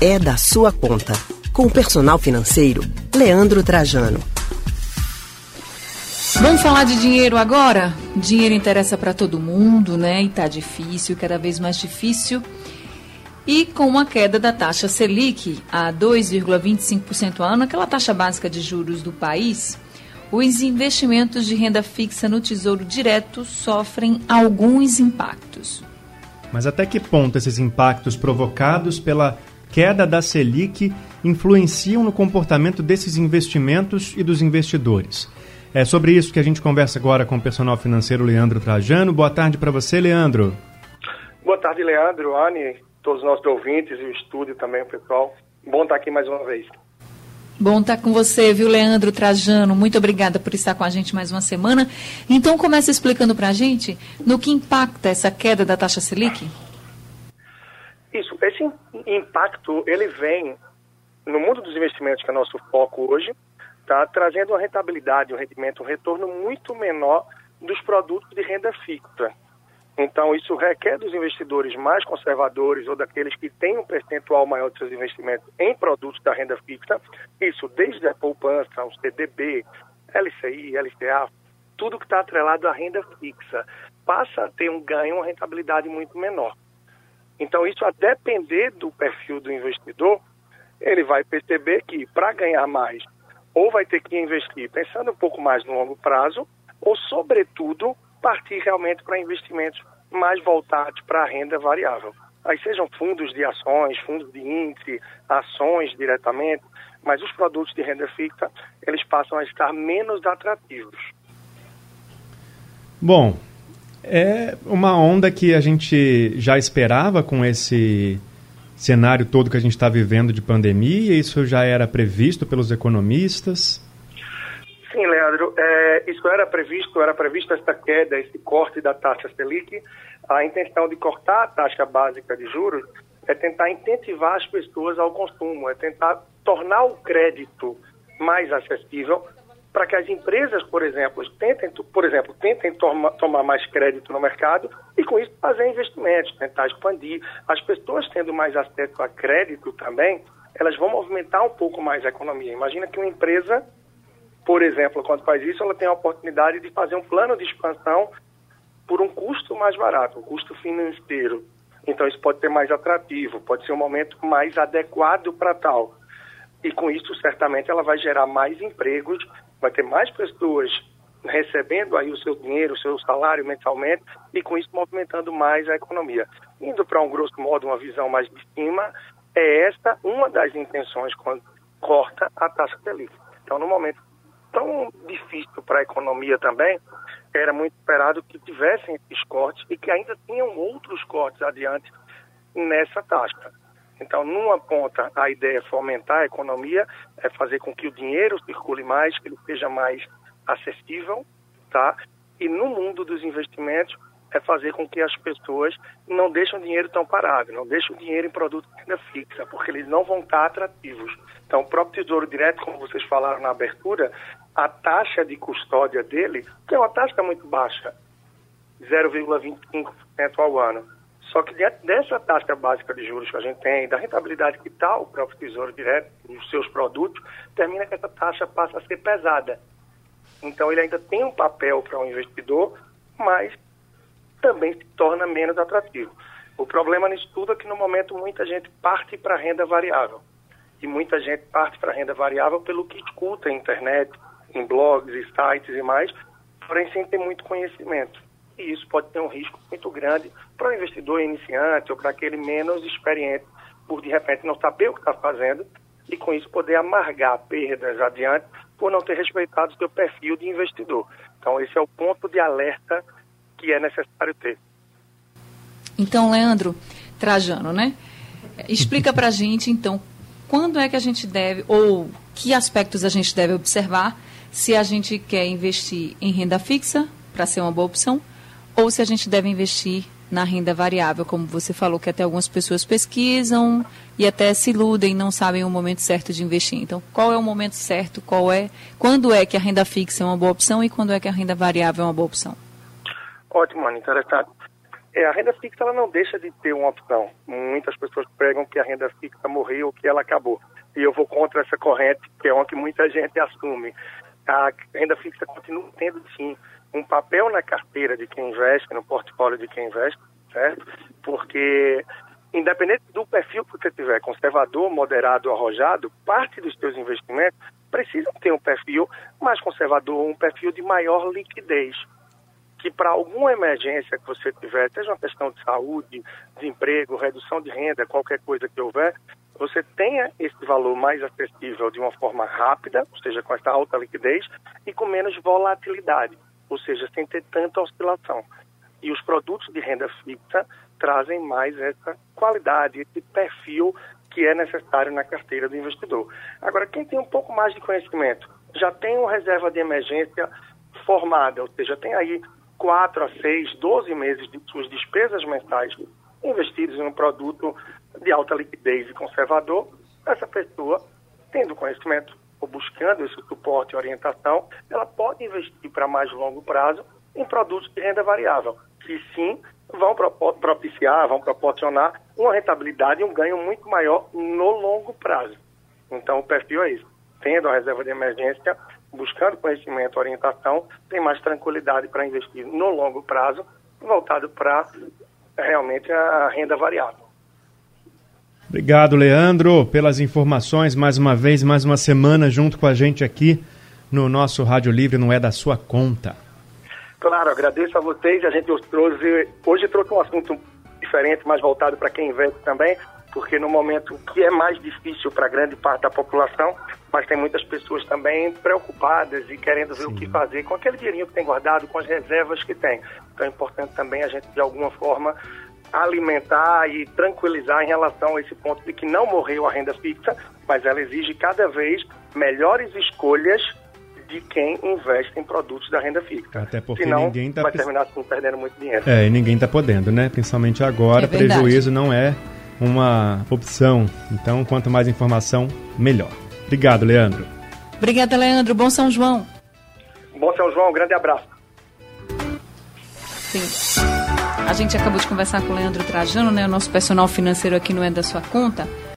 é da sua conta. Com o personal financeiro, Leandro Trajano. Vamos falar de dinheiro agora? Dinheiro interessa para todo mundo, né? E tá difícil, cada vez mais difícil. E com uma queda da taxa Selic a 2,25% ao ano, aquela taxa básica de juros do país, os investimentos de renda fixa no Tesouro Direto sofrem alguns impactos. Mas até que ponto esses impactos provocados pela queda da Selic influenciam no comportamento desses investimentos e dos investidores? É sobre isso que a gente conversa agora com o personal financeiro Leandro Trajano. Boa tarde para você, Leandro. Boa tarde, Leandro, Anne, todos os nossos ouvintes e o estúdio também, pessoal. Bom estar aqui mais uma vez. Bom estar com você, viu, Leandro Trajano? Muito obrigada por estar com a gente mais uma semana. Então, começa explicando para a gente no que impacta essa queda da taxa Selic. Isso, esse impacto, ele vem no mundo dos investimentos, que é nosso foco hoje, tá trazendo uma rentabilidade, um rendimento, um retorno muito menor dos produtos de renda fixa. Então, isso requer dos investidores mais conservadores ou daqueles que têm um percentual maior de seus investimentos em produtos da renda fixa, isso desde a poupança, os CDB, LCI, LCA, tudo que está atrelado à renda fixa, passa a ter um ganho, uma rentabilidade muito menor. Então, isso a depender do perfil do investidor, ele vai perceber que para ganhar mais ou vai ter que investir pensando um pouco mais no longo prazo, ou, sobretudo, partir realmente para investimentos mais voltados para a renda variável. Aí sejam fundos de ações, fundos de índice, ações diretamente, mas os produtos de renda fixa, eles passam a estar menos atrativos. Bom, é uma onda que a gente já esperava com esse cenário todo que a gente está vivendo de pandemia? Isso já era previsto pelos economistas? Sim, Leandro, é, isso era previsto, era previsto essa queda, esse corte da taxa Selic. A intenção de cortar a taxa básica de juros é tentar incentivar as pessoas ao consumo, é tentar tornar o crédito mais acessível para que as empresas, por exemplo, tentem, por exemplo, tentem toma, tomar mais crédito no mercado e com isso fazer investimentos, tentar expandir. As pessoas tendo mais acesso a crédito também, elas vão movimentar um pouco mais a economia. Imagina que uma empresa, por exemplo, quando faz isso, ela tem a oportunidade de fazer um plano de expansão por um custo mais barato, um custo financeiro. Então isso pode ser mais atrativo, pode ser um momento mais adequado para tal. E com isso, certamente, ela vai gerar mais empregos vai ter mais pessoas recebendo aí o seu dinheiro, o seu salário mensalmente e com isso movimentando mais a economia. Indo para um grosso modo uma visão mais de cima, é esta uma das intenções quando corta a taxa Selic. Então, no momento tão difícil para a economia também, era muito esperado que tivessem esses cortes e que ainda tinham outros cortes adiante nessa taxa. Então, numa ponta, a ideia é fomentar a economia, é fazer com que o dinheiro circule mais, que ele seja mais acessível, tá? E no mundo dos investimentos, é fazer com que as pessoas não deixem o dinheiro tão parado, não deixem o dinheiro em produto de renda fixa, porque eles não vão estar atrativos. Então, o próprio Tesouro Direto, como vocês falaram na abertura, a taxa de custódia dele, que é uma taxa muito baixa, 0,25% ao ano, só que dentro dessa taxa básica de juros que a gente tem, da rentabilidade que está o próprio Tesouro Direto, os seus produtos, termina que essa taxa passa a ser pesada. Então ele ainda tem um papel para o um investidor, mas também se torna menos atrativo. O problema nisso tudo é que no momento muita gente parte para a renda variável. E muita gente parte para a renda variável pelo que escuta na internet, em blogs sites e mais, porém sem ter muito conhecimento e isso pode ter um risco muito grande para o investidor iniciante ou para aquele menos experiente, por de repente não saber o que está fazendo e com isso poder amargar perdas adiante por não ter respeitado o seu perfil de investidor. Então esse é o ponto de alerta que é necessário ter. Então, Leandro Trajano, né? Explica para a gente, então, quando é que a gente deve, ou que aspectos a gente deve observar se a gente quer investir em renda fixa, para ser uma boa opção, ou se a gente deve investir na renda variável, como você falou, que até algumas pessoas pesquisam e até se iludem, não sabem o momento certo de investir. Então, qual é o momento certo? Qual é? Quando é que a renda fixa é uma boa opção e quando é que a renda variável é uma boa opção? Ótimo, Ana, interessante. É, a renda fixa ela não deixa de ter uma opção. Muitas pessoas pregam que a renda fixa morreu, que ela acabou. E eu vou contra essa corrente, que é uma que muita gente assume. A renda fixa continua tendo, sim, um papel na carteira de quem investe, no portfólio de quem investe, certo? Porque, independente do perfil que você tiver, conservador, moderado, arrojado, parte dos seus investimentos precisam ter um perfil mais conservador, um perfil de maior liquidez que para alguma emergência que você tiver, seja uma questão de saúde, desemprego, redução de renda, qualquer coisa que houver, você tenha esse valor mais acessível de uma forma rápida, ou seja, com essa alta liquidez, e com menos volatilidade, ou seja, sem ter tanta oscilação. E os produtos de renda fixa trazem mais essa qualidade, esse perfil que é necessário na carteira do investidor. Agora, quem tem um pouco mais de conhecimento, já tem uma reserva de emergência formada, ou seja, tem aí 4 a 6, 12 meses de suas despesas mensais investidos em um produto de alta liquidez e conservador, essa pessoa, tendo conhecimento ou buscando esse suporte e orientação, ela pode investir para mais longo prazo em produtos de renda variável, que sim vão propiciar, vão proporcionar uma rentabilidade e um ganho muito maior no longo prazo. Então, o perfil é isso. Tendo a reserva de emergência, buscando conhecimento, orientação, tem mais tranquilidade para investir no longo prazo, voltado para realmente a renda variável. Obrigado, Leandro, pelas informações. Mais uma vez, mais uma semana junto com a gente aqui no nosso Rádio Livre, não é da sua conta. Claro, agradeço a vocês. A gente trouxe, hoje trouxe um assunto diferente, mais voltado para quem investe também, porque no momento que é mais difícil para grande parte da população, mas tem muitas pessoas também preocupadas e querendo ver Sim. o que fazer com aquele dinheirinho que tem guardado, com as reservas que tem. Então é importante também a gente, de alguma forma, alimentar e tranquilizar em relação a esse ponto de que não morreu a renda fixa, mas ela exige cada vez melhores escolhas de quem investe em produtos da renda fixa. Até porque Senão, ninguém está vai terminar assim, perdendo muito dinheiro. É, e ninguém está podendo, né? Principalmente agora, é prejuízo não é uma opção. Então, quanto mais informação, melhor. Obrigado, Leandro. Obrigada, Leandro. Bom São João. Bom São João, um grande abraço. Sim. A gente acabou de conversar com o Leandro Trajano, né, o nosso personal financeiro aqui não é da sua conta.